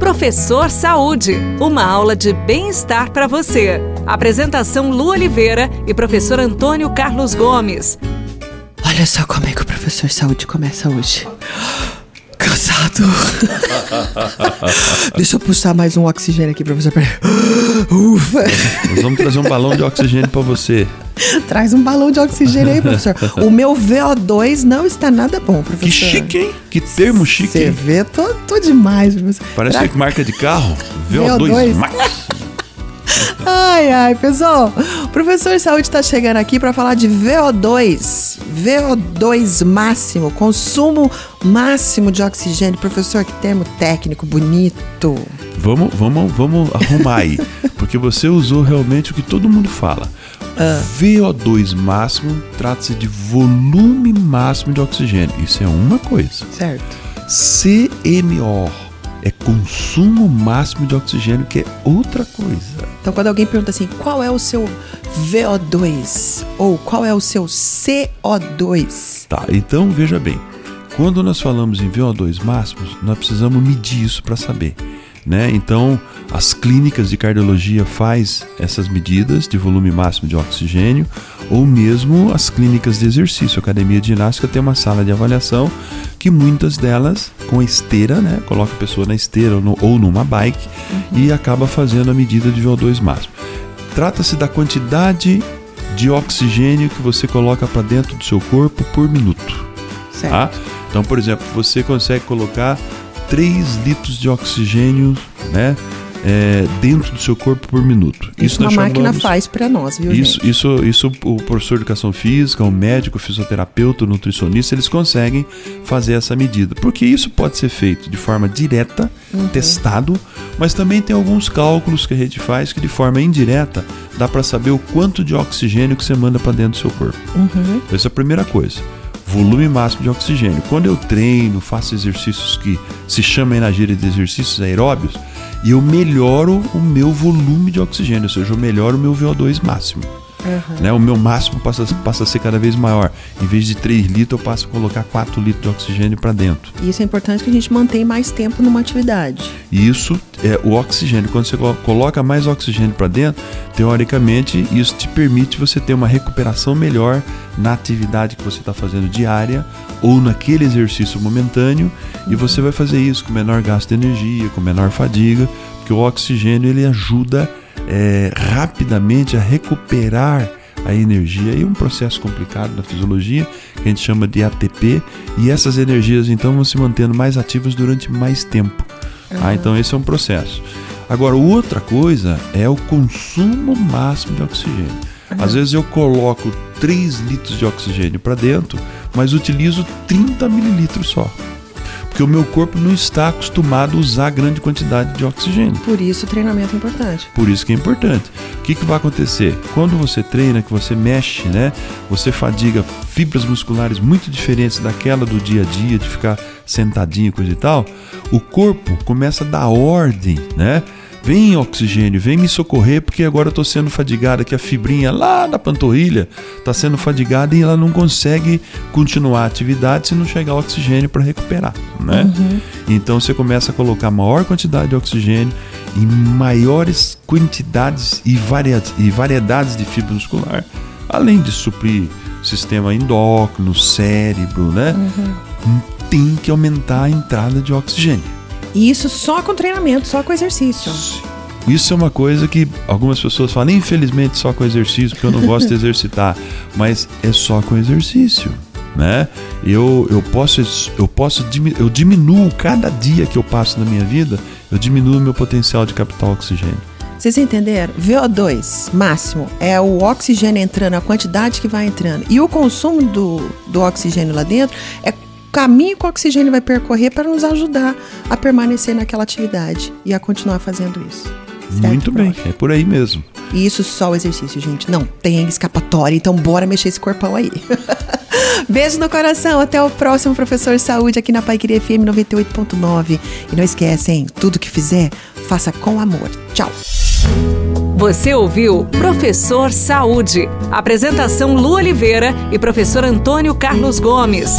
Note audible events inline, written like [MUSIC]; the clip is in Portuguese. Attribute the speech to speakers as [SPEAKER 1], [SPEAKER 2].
[SPEAKER 1] Professor Saúde, uma aula de bem-estar para você. Apresentação Lu Oliveira e professor Antônio Carlos Gomes.
[SPEAKER 2] Olha só como é que o professor Saúde começa hoje. Cansado. [LAUGHS] Deixa eu puxar mais um oxigênio aqui, professor. [GASPS] Ufa.
[SPEAKER 3] Nós vamos trazer um balão de oxigênio para você.
[SPEAKER 2] Traz um balão de oxigênio aí, professor. O meu VO2 não está nada bom, professor.
[SPEAKER 3] Que chique, hein? Que termo chique.
[SPEAKER 2] Você vê, tô, tô demais, professor.
[SPEAKER 3] Parece
[SPEAKER 2] Pra-
[SPEAKER 3] que marca de carro. VO2,
[SPEAKER 2] VO2.
[SPEAKER 3] Max.
[SPEAKER 2] Ai, ai, pessoal. O professor Saúde está chegando aqui para falar de VO2. VO2 máximo, consumo máximo de oxigênio. Professor, que termo técnico bonito.
[SPEAKER 3] Vamos, vamos, vamos arrumar aí. [LAUGHS] Porque você usou realmente o que todo mundo fala. VO2 máximo trata-se de volume máximo de oxigênio. Isso é uma coisa.
[SPEAKER 2] Certo.
[SPEAKER 3] CMO é consumo máximo de oxigênio, que é outra coisa.
[SPEAKER 2] Então, quando alguém pergunta assim, qual é o seu VO2? Ou qual é o seu CO2?
[SPEAKER 3] Tá, então veja bem. Quando nós falamos em VO2 máximos, nós precisamos medir isso para saber. Né? Então, as clínicas de cardiologia faz essas medidas de volume máximo de oxigênio, ou mesmo as clínicas de exercício. A academia de ginástica tem uma sala de avaliação que muitas delas com a esteira, né? Coloca a pessoa na esteira ou, no- ou numa bike e acaba fazendo a medida de VO2 máximo. Trata-se da quantidade de oxigênio que você coloca para dentro do seu corpo por minuto.
[SPEAKER 2] Certo.
[SPEAKER 3] Tá? Então, por exemplo, você consegue colocar 3 litros de oxigênio né, é, dentro do seu corpo por minuto.
[SPEAKER 2] Isso,
[SPEAKER 3] nós
[SPEAKER 2] uma máquina
[SPEAKER 3] chamamos-
[SPEAKER 2] faz para nós, viu,
[SPEAKER 3] Isso,
[SPEAKER 2] gente?
[SPEAKER 3] isso, isso o professor de educação física, o médico, o fisioterapeuta, o nutricionista, eles conseguem fazer essa medida. Porque isso pode ser feito de forma direta,
[SPEAKER 2] Uhum.
[SPEAKER 3] testado, mas também tem alguns cálculos que a gente faz que de forma indireta dá para saber o quanto de oxigênio que você manda para dentro do seu corpo.
[SPEAKER 2] Uhum.
[SPEAKER 3] Essa é a primeira coisa. Volume máximo de oxigênio. Quando eu treino, faço exercícios que se chamam na gíria de exercícios aeróbios, e eu melhoro o meu volume de oxigênio, ou seja, eu melhoro o meu VO2 máximo. Né? O meu máximo passa, passa a ser cada vez maior. Em vez de 3 litros, eu passo a colocar 4 litros de oxigênio para dentro.
[SPEAKER 2] E isso é importante que a gente mantenha mais tempo numa atividade.
[SPEAKER 3] E isso é o oxigênio. Quando você colo- coloca mais oxigênio para dentro, teoricamente, isso te permite você ter uma recuperação melhor na atividade que você está fazendo diária ou naquele exercício momentâneo. E você vai fazer isso com menor gasto de energia, com menor fadiga, porque o oxigênio ele ajuda é, rapidamente a recuperar a energia e um processo complicado na fisiologia que a gente chama de ATP e essas energias então vão se mantendo mais ativas durante mais tempo. Ah, então esse é um processo. Agora, outra coisa é o consumo máximo de oxigênio. Às vezes eu coloco 3 litros de oxigênio para dentro, mas utilizo 30 mililitros só. Porque o meu corpo não está acostumado a usar grande quantidade de oxigênio.
[SPEAKER 2] Por isso, o treinamento é importante.
[SPEAKER 3] Por isso que é importante. O que, que vai acontecer? Quando você treina, que você mexe, né? Você fadiga fibras musculares muito diferentes daquela do dia a dia, de ficar sentadinho, coisa e tal. O corpo começa a dar ordem, né? Vem oxigênio, vem me socorrer, porque agora eu estou sendo fadigada, que a fibrinha lá da panturrilha está sendo fadigada e ela não consegue continuar a atividade se não chegar oxigênio para recuperar, né? Então você começa a colocar maior quantidade de oxigênio em maiores quantidades e, varia e variedades de fibra muscular, além de suprir o sistema endócrino, cérebro, né? Tem que aumentar a entrada de oxigênio.
[SPEAKER 2] E isso só com treinamento, só com exercício.
[SPEAKER 3] Isso é uma coisa que algumas pessoas falam, infelizmente só com exercício, porque eu não gosto de [LAUGHS] exercitar, mas é só com exercício, né? Eu, eu posso eu posso eu diminuo cada dia que eu passo na minha vida, eu diminuo o meu potencial de captar oxigênio.
[SPEAKER 2] Vocês entenderam? VO2 máximo é o oxigênio entrando, a quantidade que vai entrando. E o consumo do, do oxigênio lá dentro é caminho que o oxigênio vai percorrer para nos ajudar a permanecer naquela atividade e a continuar fazendo isso. Certo,
[SPEAKER 3] Muito bem,
[SPEAKER 2] prof?
[SPEAKER 3] é por aí mesmo.
[SPEAKER 2] E isso só o exercício, gente. Não tem escapatória, então bora mexer esse corpão aí. [LAUGHS] Beijo no coração, até o próximo Professor Saúde aqui na Paiqueria FM 98.9. E não esquece, hein? Tudo que fizer, faça com amor. Tchau.
[SPEAKER 1] Você ouviu Professor Saúde. Apresentação Lu Oliveira e professor Antônio Carlos Gomes.